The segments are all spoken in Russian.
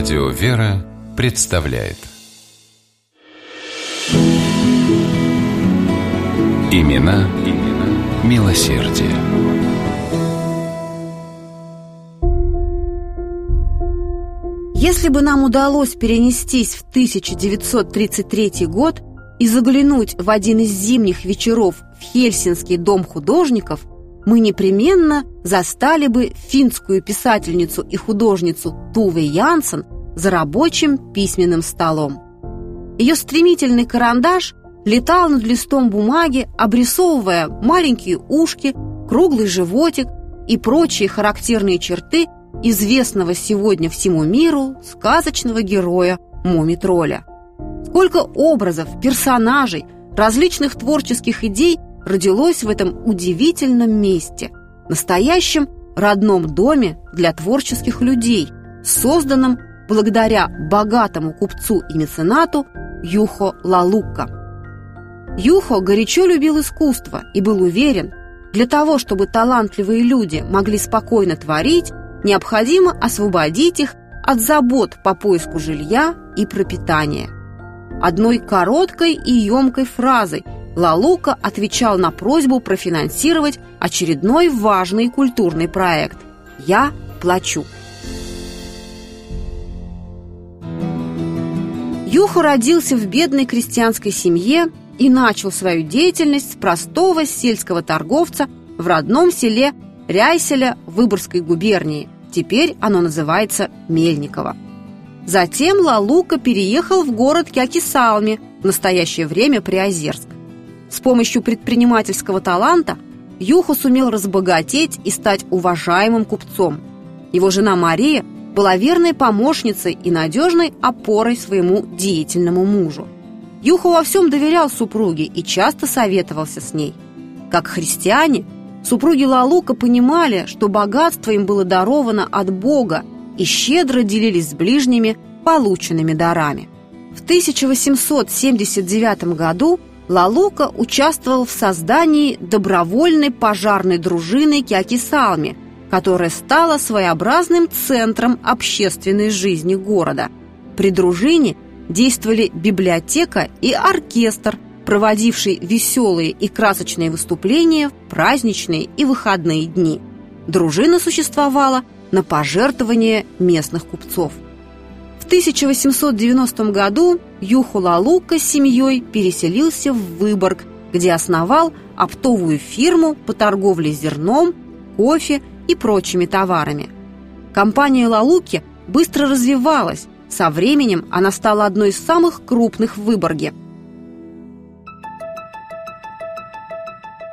Радио «Вера» представляет Имена, имена милосердие. Если бы нам удалось перенестись в 1933 год и заглянуть в один из зимних вечеров в Хельсинский дом художников, мы непременно застали бы финскую писательницу и художницу Туве Янсен за рабочим письменным столом. Ее стремительный карандаш летал над листом бумаги, обрисовывая маленькие ушки, круглый животик и прочие характерные черты известного сегодня всему миру сказочного героя Муми-тролля. Сколько образов, персонажей, различных творческих идей родилось в этом удивительном месте, настоящем родном доме для творческих людей, созданном благодаря богатому купцу и меценату Юхо Лалука. Юхо горячо любил искусство и был уверен, для того, чтобы талантливые люди могли спокойно творить, необходимо освободить их от забот по поиску жилья и пропитания. Одной короткой и емкой фразой Лалука отвечал на просьбу профинансировать очередной важный культурный проект «Я плачу». Юху родился в бедной крестьянской семье и начал свою деятельность с простого сельского торговца в родном селе Ряйселя Выборгской губернии. Теперь оно называется Мельниково. Затем Лалука переехал в город Кякисалми, в настоящее время Приозерск. С помощью предпринимательского таланта Юху сумел разбогатеть и стать уважаемым купцом. Его жена Мария была верной помощницей и надежной опорой своему деятельному мужу. Юху во всем доверял супруге и часто советовался с ней. Как христиане, супруги Лалука понимали, что богатство им было даровано от Бога и щедро делились с ближними полученными дарами. В 1879 году Лалука участвовал в создании добровольной пожарной дружины Киакисалми, которая стала своеобразным центром общественной жизни города. При дружине действовали библиотека и оркестр, проводивший веселые и красочные выступления в праздничные и выходные дни. Дружина существовала на пожертвования местных купцов. В 1890 году Юху Лалука с семьей переселился в Выборг, где основал оптовую фирму по торговле зерном, кофе и прочими товарами. Компания Лалуки быстро развивалась, со временем она стала одной из самых крупных в Выборге.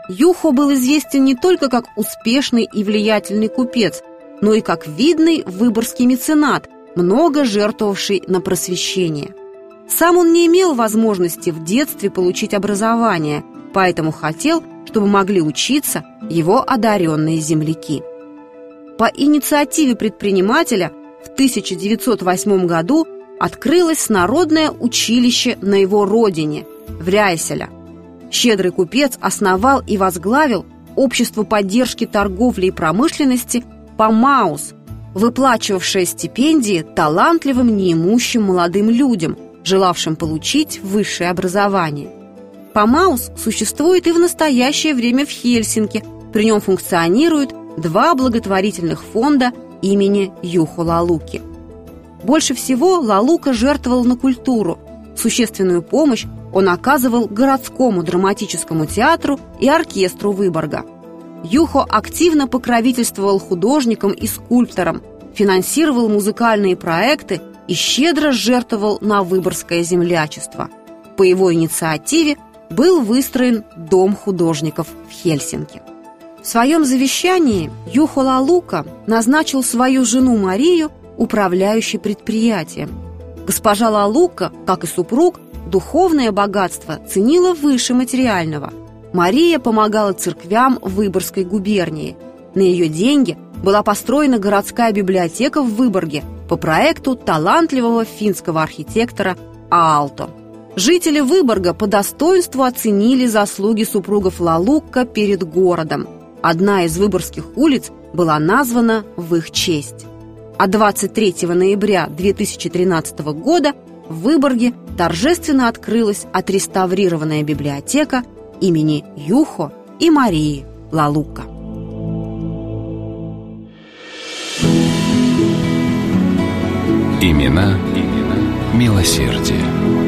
Юхо был известен не только как успешный и влиятельный купец, но и как видный выборгский меценат, много жертвовавший на просвещение. Сам он не имел возможности в детстве получить образование, поэтому хотел, чтобы могли учиться его одаренные земляки. По инициативе предпринимателя в 1908 году открылось народное училище на его родине, в Ряйселя. Щедрый купец основал и возглавил Общество поддержки торговли и промышленности «ПАМАУС», выплачивавшее стипендии талантливым неимущим молодым людям, желавшим получить высшее образование. ПАМАУС существует и в настоящее время в Хельсинки. При нем функционируют два благотворительных фонда имени Юхо Лалуки. Больше всего Лалука жертвовал на культуру. Существенную помощь он оказывал городскому драматическому театру и оркестру Выборга. Юхо активно покровительствовал художникам и скульпторам, финансировал музыкальные проекты и щедро жертвовал на выборгское землячество. По его инициативе был выстроен Дом художников в Хельсинки. В своем завещании Юхо Лалука назначил свою жену Марию управляющей предприятием. Госпожа Лалука, как и супруг, духовное богатство ценила выше материального. Мария помогала церквям Выборгской губернии. На ее деньги была построена городская библиотека в Выборге по проекту талантливого финского архитектора Аалто. Жители Выборга по достоинству оценили заслуги супругов Лалука перед городом – Одна из выборгских улиц была названа в их честь. А 23 ноября 2013 года в Выборге торжественно открылась отреставрированная библиотека имени Юхо и Марии Лалука. Имена, имена милосердие.